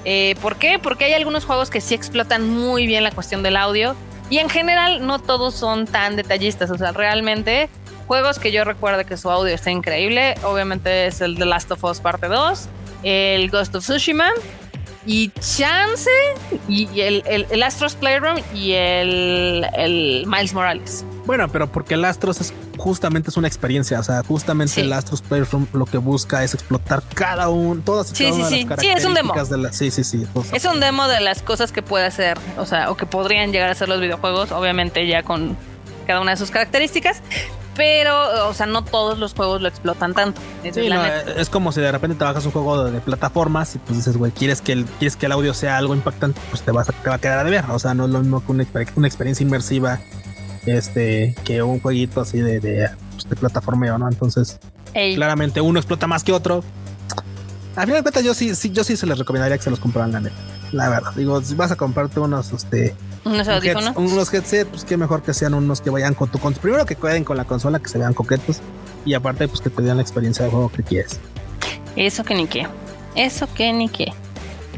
A: Eh, ¿Por qué? Porque hay algunos juegos que sí explotan muy bien la cuestión del audio y en general no todos son tan detallistas. O sea, realmente juegos que yo recuerdo que su audio está increíble. Obviamente es el The Last of Us Parte 2, el Ghost of Tsushima y Chance y el, el, Astros Playroom y el, el, Miles Morales.
B: Bueno, pero porque el Astros es justamente es una experiencia, o sea, justamente el Astros Playroom lo que busca es explotar cada uno, todas y cada una de las características
A: sí, es un demo.
B: De sí, sí, sí.
A: Es un demo de las cosas que puede hacer, o sea, o que podrían llegar a ser los videojuegos, obviamente ya con cada una de sus características, pero, o sea, no todos los juegos lo explotan tanto.
B: es como si de repente te bajas un juego de, plataformas y pues dices, güey, ¿quieres que, el, quieres que el audio sea algo impactante, pues te, vas a, te va a quedar de ver. O sea, no es lo mismo que una, experiencia inmersiva este, que un jueguito así de, de, pues, de plataformeo, ¿no? Entonces, claramente uno explota más que otro. A final de cuentas, yo sí, sí, yo sí se les recomendaría que se los compraran la neta. La verdad, digo, si vas a comprarte unos, este,
A: unos audífonos.
B: unos headsets, pues qué mejor que sean unos que vayan con tu consola. Primero que queden con la consola, que se vean coquetos. Y aparte, pues que te den la experiencia de juego que quieres.
A: Eso que ni qué. Eso que ni qué.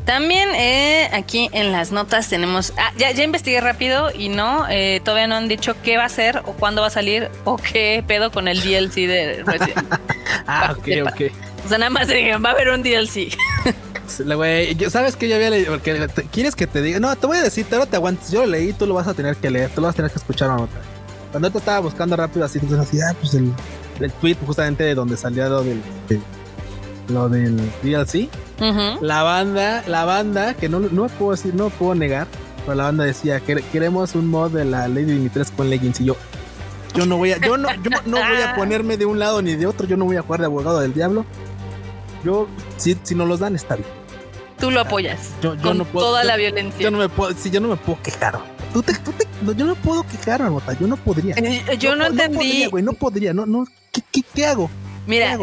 A: También eh, aquí en las notas tenemos. Ah, ya, ya investigué rápido y no, eh, todavía no han dicho qué va a ser o cuándo va a salir o qué pedo con el DLC de Resident.
B: ah, ok, ok.
A: O sea, nada más digan, va a haber un DLC.
B: sabes que yo había leído, porque quieres que te diga, no, te voy a decir, te te aguantes, yo lo leí, tú lo vas a tener que leer, tú lo vas a tener que escuchar otra. Cuando te estaba buscando rápido así, entonces así, ah, pues el, el tweet justamente de donde salía lo del, lo del DLC, la banda, la banda, que no, no puedo decir, no puedo negar, pero la banda decía que queremos un mod de la Lady Dimitrescu con leggings y yo, yo no voy a, yo no, yo no voy a ponerme de un lado ni de otro, yo no voy a jugar de abogado del diablo. Yo, si, si no los dan, está bien.
A: Tú lo apoyas. Yo, con no puedo, toda la violencia.
B: Yo no me puedo, si yo no me puedo quejar. Tú te, tú te, yo no puedo quejar, Marmota. Yo no podría.
A: Eh, yo no, entendí.
B: No podría, güey. No podría. No, no. ¿Qué, qué, qué hago?
A: Mira,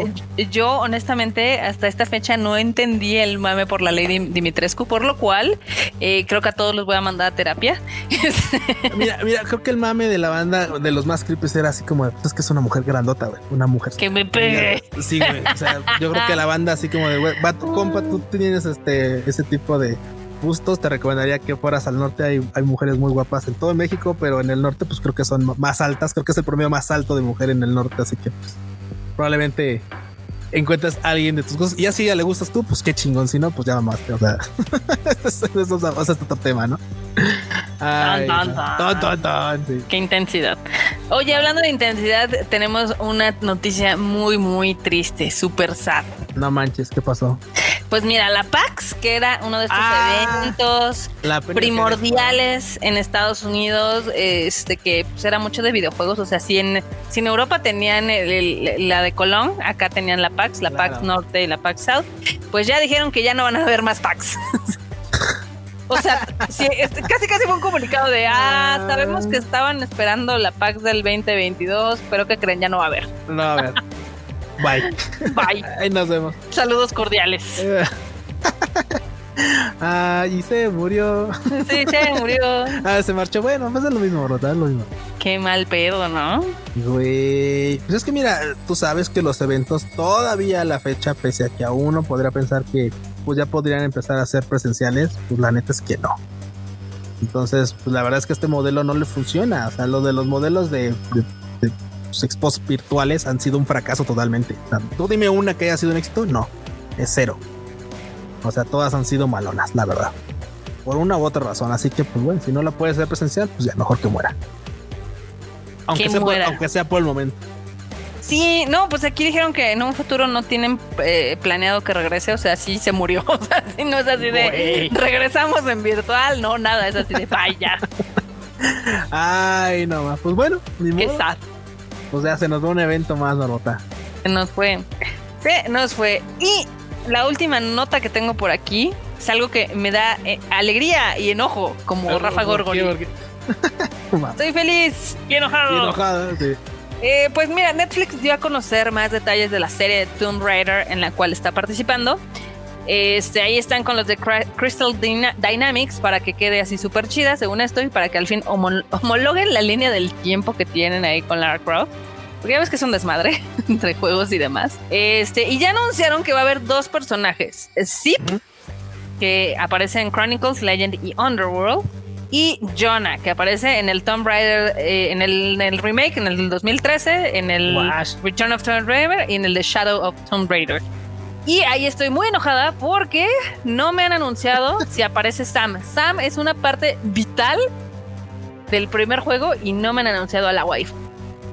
A: yo honestamente hasta esta fecha no entendí el mame por la ley de Dimitrescu, por lo cual eh, creo que a todos los voy a mandar a terapia.
B: mira, mira, creo que el mame de la banda de los más creepy era así como, es que es una mujer grandota, güey, una mujer.
A: Que me pegue.
B: Sí, güey, o sea, yo creo que la banda así como de, güey, va tu compa, tú tienes este, ese tipo de gustos, te recomendaría que fueras al norte. Hay, hay, mujeres muy guapas en todo México, pero en el norte, pues creo que son más altas. Creo que es el promedio más alto de mujer en el norte, así que pues, probablemente encuentres a alguien de tus cosas y así ya le gustas tú, pues qué chingón, si no, pues ya mamaste. O sea, eso, es otro tema, ¿no?
A: Qué intensidad. Oye, hablando de intensidad, tenemos una noticia muy, muy triste, súper sad.
B: No manches, ¿qué pasó?
A: Pues mira, la PAX, que era uno de estos ah, eventos primordiales en Estados Unidos, este que pues, era mucho de videojuegos, o sea, si en, si en Europa tenían la de Colón, acá tenían la PAX, la PAX Norte y la PAX South, pues ya dijeron que ya no van a haber más PAX. O sea, este, casi casi fue un comunicado de, ah, sabemos que estaban esperando la PAX del 2022, pero que creen ya no va a haber.
B: No va a haber. Bye.
A: Bye.
B: Ahí nos vemos.
A: Saludos cordiales.
B: Ah, y se murió.
A: Sí, se murió.
B: ah, se marchó. Bueno, pues es lo mismo. Es lo mismo.
A: Qué mal pedo, ¿no?
B: Güey. Pues es que mira, tú sabes que los eventos todavía a la fecha, pese a que a uno podría pensar que pues ya podrían empezar a ser presenciales, pues la neta es que no. Entonces, pues la verdad es que este modelo no le funciona. O sea, lo de los modelos de sus expos virtuales han sido un fracaso totalmente. tú dime una que haya sido un éxito, no, es cero. O sea, todas han sido malonas, la verdad. Por una u otra razón. Así que, pues bueno, si no la puede hacer presencial, pues ya mejor que muera. Aunque, sea, Por, aunque sea por el momento.
A: Sí, no, pues aquí dijeron que en un futuro no tienen eh, planeado que regrese, o sea, sí se murió. O sea, sí, no es así de regresamos en virtual, no, nada, es así de vaya.
B: Ay, no más. Pues bueno, ni
A: Qué
B: modo.
A: sad.
B: Pues ya se nos va un evento más, Barbota.
A: Se nos fue. Se nos fue. Y la última nota que tengo por aquí es algo que me da eh, alegría y enojo, como Rafa Gorgoni. Estoy feliz y enojado.
B: sí.
A: Eh, pues mira, Netflix dio a conocer más detalles de la serie de Tomb Raider en la cual está participando. Este, ahí están con los de Cry- Crystal Dyna- Dynamics para que quede así súper chida, según esto, y para que al fin homo- homologuen la línea del tiempo que tienen ahí con Lara Croft. Porque ya ves que es un desmadre entre juegos y demás. Este, y ya anunciaron que va a haber dos personajes. Zip, que aparece en Chronicles, Legend y Underworld. Y Jonah, que aparece en el Tomb Raider, eh, en, el, en el remake, en el del 2013, en el. Return of Tomb Raider y en el de Shadow of Tomb Raider. Y ahí estoy muy enojada porque no me han anunciado si aparece Sam. Sam es una parte vital del primer juego y no me han anunciado a la wife.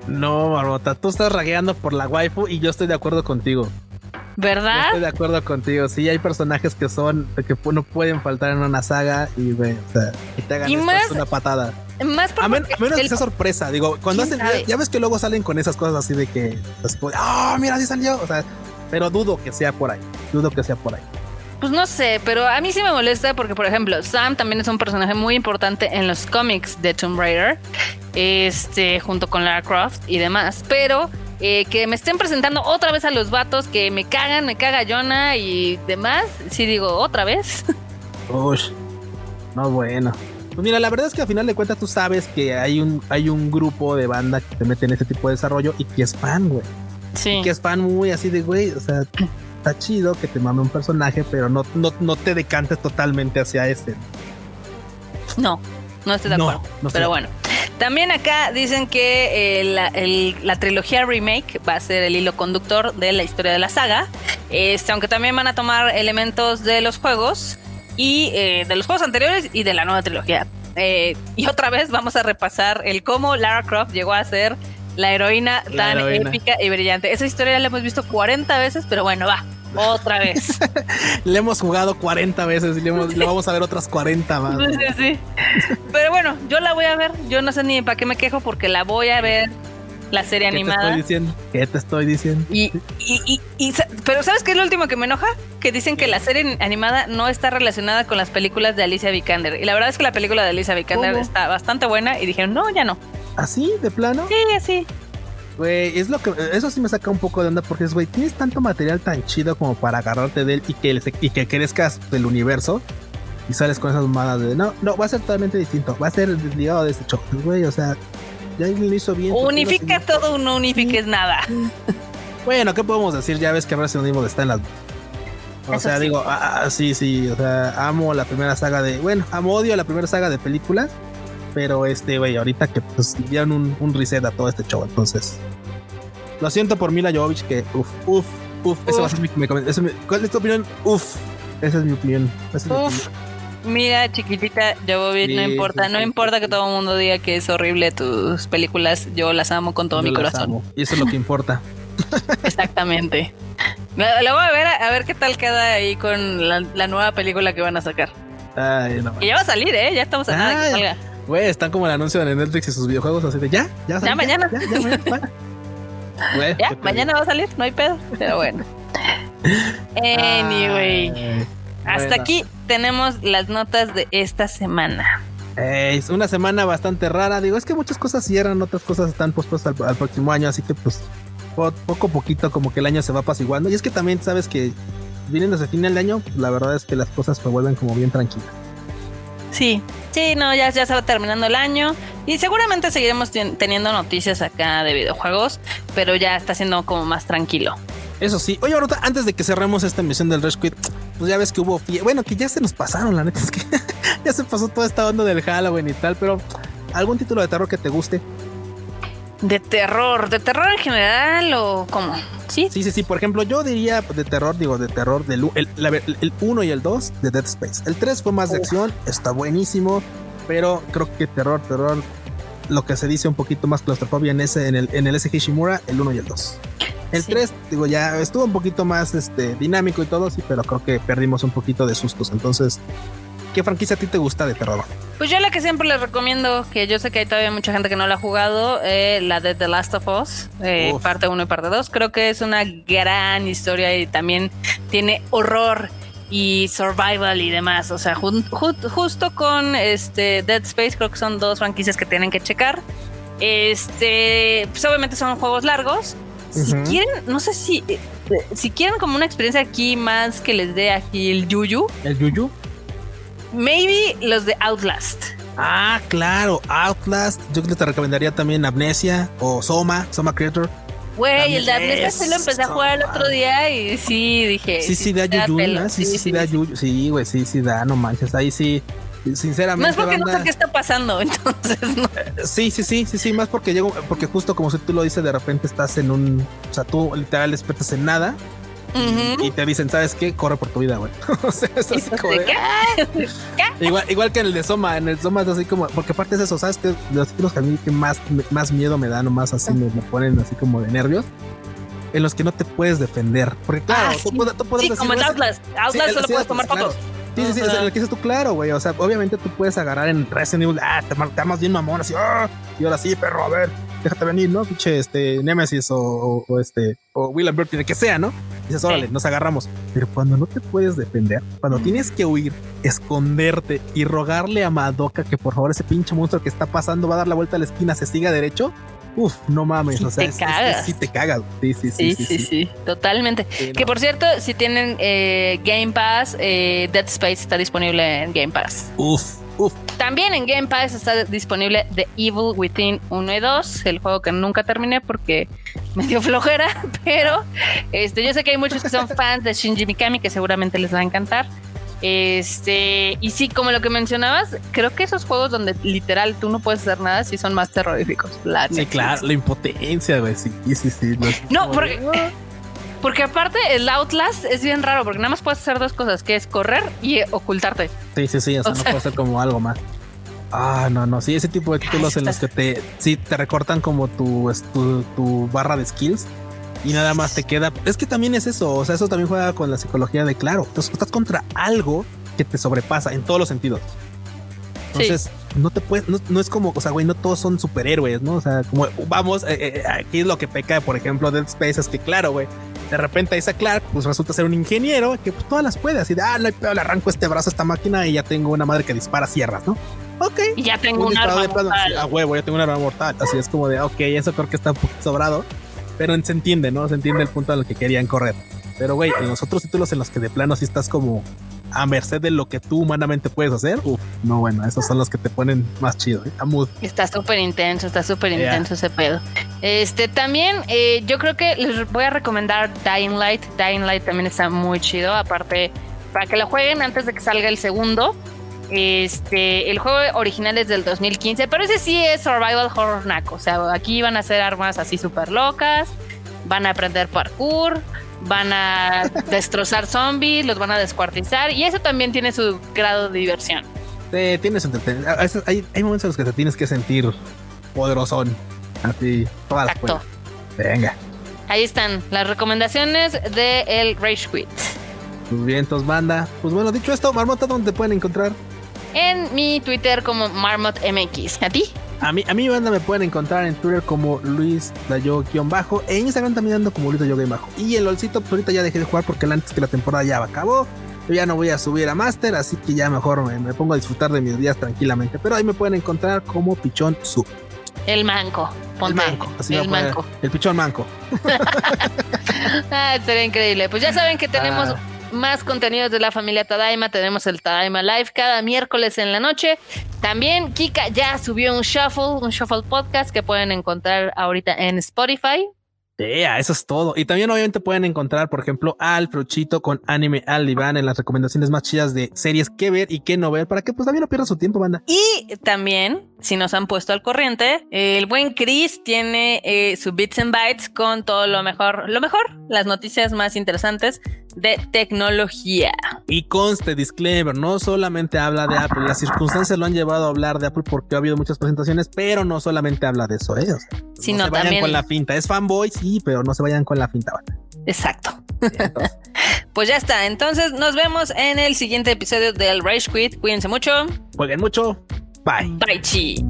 B: No, Barbota, tú estás ragueando por la waifu y yo estoy de acuerdo contigo. Yo
A: ¿Verdad?
B: estoy de acuerdo contigo. Sí, hay personajes que son, que no pueden faltar en una saga y, güey, o sea, que te hagan
A: Y
B: esto
A: más-
B: es una patada.
A: Más
B: A, men- a menos que
A: el-
B: sea sorpresa. Digo, cuando
A: ¿Quién
B: hacen, ya, ya ves que luego salen con esas cosas así de que, después, ah, mira, sí salió. O sea, pero dudo que sea por ahí. Dudo que sea por ahí.
A: Pues no sé, pero a mí sí me molesta porque, por ejemplo, Sam también es un personaje muy importante en los cómics de Tomb Raider, este, junto con Lara Croft y demás. Pero eh, que me estén presentando otra vez a los vatos que me cagan, me caga Jonah y demás, sí digo, otra vez.
B: Uy, no bueno. Pues mira, la verdad es que al final de cuentas tú sabes que hay un, hay un grupo de banda que te mete en este tipo de desarrollo y que es fan, güey.
A: Sí.
B: Que es fan muy así de, güey, o sea, está chido que te mame un personaje, pero no, no, no te decantes totalmente hacia este.
A: No, no estoy de
B: No,
A: acuerdo.
B: no estoy
A: pero bueno. También acá dicen que eh, la, el- la trilogía remake va a ser el hilo conductor de la historia de la saga. Este, aunque también van a tomar elementos de los juegos y eh, de los juegos anteriores y de la nueva trilogía. Eh, y otra vez vamos a repasar el cómo Lara Croft llegó a ser la heroína
B: La
A: tan
B: heroína.
A: épica y brillante. Esa historia la hemos visto 40 veces, pero bueno, va, otra vez.
B: Le hemos jugado 40 veces y le, hemos- le vamos a ver otras 40 más.
A: Sí, sí, sí. Pero bueno, yo la voy a ver. Yo no sé ni para qué me quejo porque la voy a ver la serie
B: ¿Qué te
A: animada.
B: estoy diciendo? ¿Qué te estoy diciendo?
A: Y, y, y, y pero ¿sabes qué es lo último que me enoja? Que dicen que la serie animada no está relacionada con las películas de Alicia Vikander. Y la verdad es que la película de Alicia Vikander
B: ¿Cómo?
A: está bastante buena y dijeron, no, ya no.
B: ¿Así? ¿De plano?
A: Sí, así.
B: Güey, es lo que eso sí me saca un poco de onda porque es, güey, tienes tanto material tan chido como para agarrarte de él y que, y que crezcas del universo y sales con esas mamadas de no, no, va a ser totalmente distinto, va a ser desligado de este show, Pues, güey, o sea, ya lo hizo bien. ¿por qué lo
A: Unifica todo, no unifiques nada.
B: Bueno, ¿qué podemos decir? Ya ves que Resident Evil está en las. O
A: Eso
B: sea,
A: sí.
B: digo, ah, ah, sí, sí, o sea, amo la primera saga de. Bueno, amo odio la primera saga de películas, pero este, güey, ahorita que pues dieron un, un reset a todo este show, entonces. Lo siento por Mila Jovovich, que uff, uff, uff, esa va a ser mi, esa ¿Cuál es tu opinión? Uff, esa es mi opinión. esa es mi
A: Uf.
B: opinión.
A: Mira, chiquitita, Jovovich, no
B: Sí,
A: importa,
B: sí,
A: no
B: sí,
A: importa que todo el mundo diga que es horrible tus películas, yo las amo con todo
B: Yo
A: mi
B: las
A: corazón.
B: amo, Y eso es lo que importa.
A: Exactamente. La voy a ver a ver qué tal queda ahí con la, la nueva película que van a sacar.
B: Ay, no.
A: Que ya va a salir, ¿eh? Ya estamos a nada que salga.
B: Güey, están como el anuncio de Netflix y sus videojuegos así de ya, ya,
A: mañana.
B: Ya, ya, mañana. Güey,
A: Ya, mañana va a salir, no hay pedo. Pero bueno. Anyway.
B: Ay,
A: Hasta
B: bueno.
A: aquí tenemos las notas de esta semana.
B: Eh, es una semana bastante rara. Digo, es que muchas cosas cierran, otras cosas están pospuestas al, al próximo año, así que pues po- poco a poquito como que el año se va apaciguando. Y es que también sabes que viniendo hacia final de año, la verdad es que las cosas se vuelven como bien tranquilas.
A: Sí, sí, no, ya, ya va terminando el año y seguramente seguiremos ten- teniendo noticias acá de videojuegos, pero ya está siendo como más tranquilo.
B: Eso sí, oye, ahorita antes de que cerremos esta emisión del Rush Quit, pues ya ves que hubo, bueno, que ya se nos pasaron, la neta es que ya se pasó toda esta onda del Halloween y tal, pero algún título de terror que te guste.
A: De terror, de terror en general o cómo? Sí,
B: Sí, sí, sí. Por ejemplo, yo diría de terror, digo, de terror del u- el, la ver- el 1 y el 2 de Dead Space. El 3 fue más de
A: Uf.
B: acción, está buenísimo, pero creo que terror, terror. lo que se dice un poquito más claustrofobia en ese, en el, en el SG Shimura, el 1 y el 2. El 3, digo, ya estuvo un poquito más este, dinámico y todo, sí, pero creo que perdimos un poquito de sustos. Entonces, ¿qué franquicia a ti te gusta de terror?
A: Pues yo la que siempre les recomiendo, que yo sé que hay todavía mucha gente que no la ha jugado, eh, la de The Last of Us, eh, parte 1 y parte 2. Creo que es una gran historia y también tiene horror y survival y demás. O sea, justo con este Dead Space, creo que son dos franquicias que tienen que checar. Este, pues obviamente son juegos largos. Si quieren, no sé si, eh, si quieren como una experiencia aquí más que les dé aquí el Yuyu.
B: El Yuyu.
A: Maybe los de Outlast.
B: Ah, claro, Outlast. Yo creo que te recomendaría también Amnesia o Soma, Soma Creator.
A: Güey, el de Amnesia se lo empecé a jugar el otro día y sí, dije.
B: Sí, sí, da Yuyu, Sí, sí, sí, da Yuyu. Sí, güey, sí, sí, da, no manches. Ahí sí, sinceramente.
A: Más porque no sé qué está pasando, entonces no.
B: Sí, sí, sí, sí, sí, más porque llego, porque justo como si tú lo dices, de repente estás en un. O sea, tú literal despiertas en nada y te dicen, ¿sabes qué? Corre por tu vida, güey. o sea, es así como igual, igual que en el de Soma, en el Soma es así como, porque aparte es eso, ¿sabes? Que los títulos que a mí que más, más miedo me dan o más así me, ponen así como de nervios en los que no te puedes defender. Porque claro,
A: ah, tú, puedes sí, como en Outlast. Outlast solo puedes tomar fotos.
B: Sí, sí, sí, o el que dices tú, claro, güey. O sea, obviamente tú puedes agarrar en Resident Evil, ah, te, te amas bien mamón, así, ah, y ahora sí, perro, a ver, déjate venir, ¿no? Pinche, este, Nemesis o, o, este, o William Burton, que sea, ¿no? Dices, órale, nos agarramos. Pero cuando no te puedes defender, cuando tienes que huir, esconderte y rogarle a Madoka que por favor ese pinche monstruo que está pasando va a dar la vuelta a la esquina, se siga derecho, Uf, no mames, o sea,
A: te cagas.
B: sí te cagas. Sí, sí,
A: sí. Sí, sí, sí, totalmente. que por cierto, si tienen eh, Game Pass, eh, Dead Space está disponible en Game Pass.
B: Uf, uf.
A: También en Game Pass está disponible The Evil Within 1 y 2, el juego que nunca terminé porque me dio flojera, pero este, yo sé que hay muchos que son fans de Shinji Mikami que seguramente les va a encantar. Este, y sí, como lo que mencionabas, creo que esos juegos donde literal tú no puedes hacer nada sí son más terroríficos.
B: sí, claro, la impotencia, güey. Sí, sí, sí.
A: No, porque, porque aparte el Outlast es bien raro, porque nada más puedes hacer dos cosas, que es correr y ocultarte.
B: Sí, sí, sí, o sea, no puede ser como algo más. Ah, no, no, sí, ese tipo de títulos en los que te, sí, te recortan como tu, tu, tu barra de skills y nada más te queda. Es que también es eso. O sea, eso también juega con la psicología de claro. Entonces estás contra algo que te sobrepasa en todos los sentidos. Entonces, no te puedes, no, es como, o sea, güey, no todos son superhéroes, ¿no? O sea, como vamos, eh, eh, aquí es lo que peca, por ejemplo, Dead Space, es que claro, güey, de repente esa Clark, pues resulta ser un ingeniero que pues, todas las puede, así de, ah, no hay pedo, le arranco este brazo a esta máquina y ya tengo una madre que dispara sierras, ¿no? Ok.
A: Y ya tengo un, arma mortal.
B: a huevo, ya tengo un arma mortal. Así es como de, ok, eso creo que está un poquito sobrado pero se entiende, ¿no? Se entiende el punto a lo que querían correr. Pero, güey, en los otros títulos en los que de plano sí estás como a merced de lo que tú humanamente puedes hacer, Uf, no, bueno, esos son los que te ponen más chido. ¿eh?
A: Está súper intenso, está súper intenso ese pedo. Este también, eh, yo creo que les voy a recomendar Dying Light. Dying Light también está muy chido. Aparte, para que lo jueguen antes de que salga el segundo. Este, el juego original es del 2015, pero ese sí es Survival Horror Naco. O sea, aquí van a hacer armas así súper locas, van a aprender parkour, van a destrozar zombies, los van a descuartizar y eso también tiene su grado de diversión.
B: Sí, tienes hay, hay momentos en los que te tienes que sentir poderosón. Así, todas las Venga.
A: Ahí están las recomendaciones de el Rage Quit.
B: Muy bien, entonces banda. Pues bueno, dicho esto, Marmota, ¿dónde te pueden encontrar?
A: en mi Twitter como MarmotMX. ¿A ti?
B: A mí, a mi banda me pueden encontrar en Twitter como Luis Dayo-bajo. E Instagram también ando como Luis Dayo-bajo. Y el LOLcito, pues ahorita ya dejé de jugar porque antes que la temporada ya acabó. Yo ya no voy a subir a Master, así que ya mejor me, pongo a disfrutar de mis días tranquilamente. Pero ahí me pueden encontrar como Pichón Sub.
A: El manco.
B: el manco. el manco. El pichón manco.
A: ah, sería increíble. Pues ya saben que tenemos ah más contenidos de la familia Tadaima. Tenemos el Tadaima Live cada miércoles en la noche. También Kika ya subió un shuffle, un shuffle podcast que pueden encontrar ahorita en Spotify.
B: Yeah, eso es todo. Y también obviamente pueden encontrar, por ejemplo, al Fruchito con Anime al Iván en las recomendaciones más chidas de series que ver y que no ver para que pues también no pierda su tiempo, banda.
A: Y también, si nos han puesto al corriente, el buen Chris tiene eh, su Bits and Bytes con todo lo mejor, lo mejor, las noticias más interesantes de tecnología.
B: Y conste, disclaimer, no solamente habla de Apple, las circunstancias lo han llevado a hablar de Apple porque ha habido muchas presentaciones, pero no solamente habla de eso, ellos. ¿eh?
A: Sino
B: no se vayan
A: también...
B: con la finta, es fanboy, sí, pero no se vayan con la finta.
A: Exacto. pues ya está. Entonces nos vemos en el siguiente episodio del Rage Quit. Cuídense mucho.
B: Jueguen mucho. Bye.
A: Bye, chi.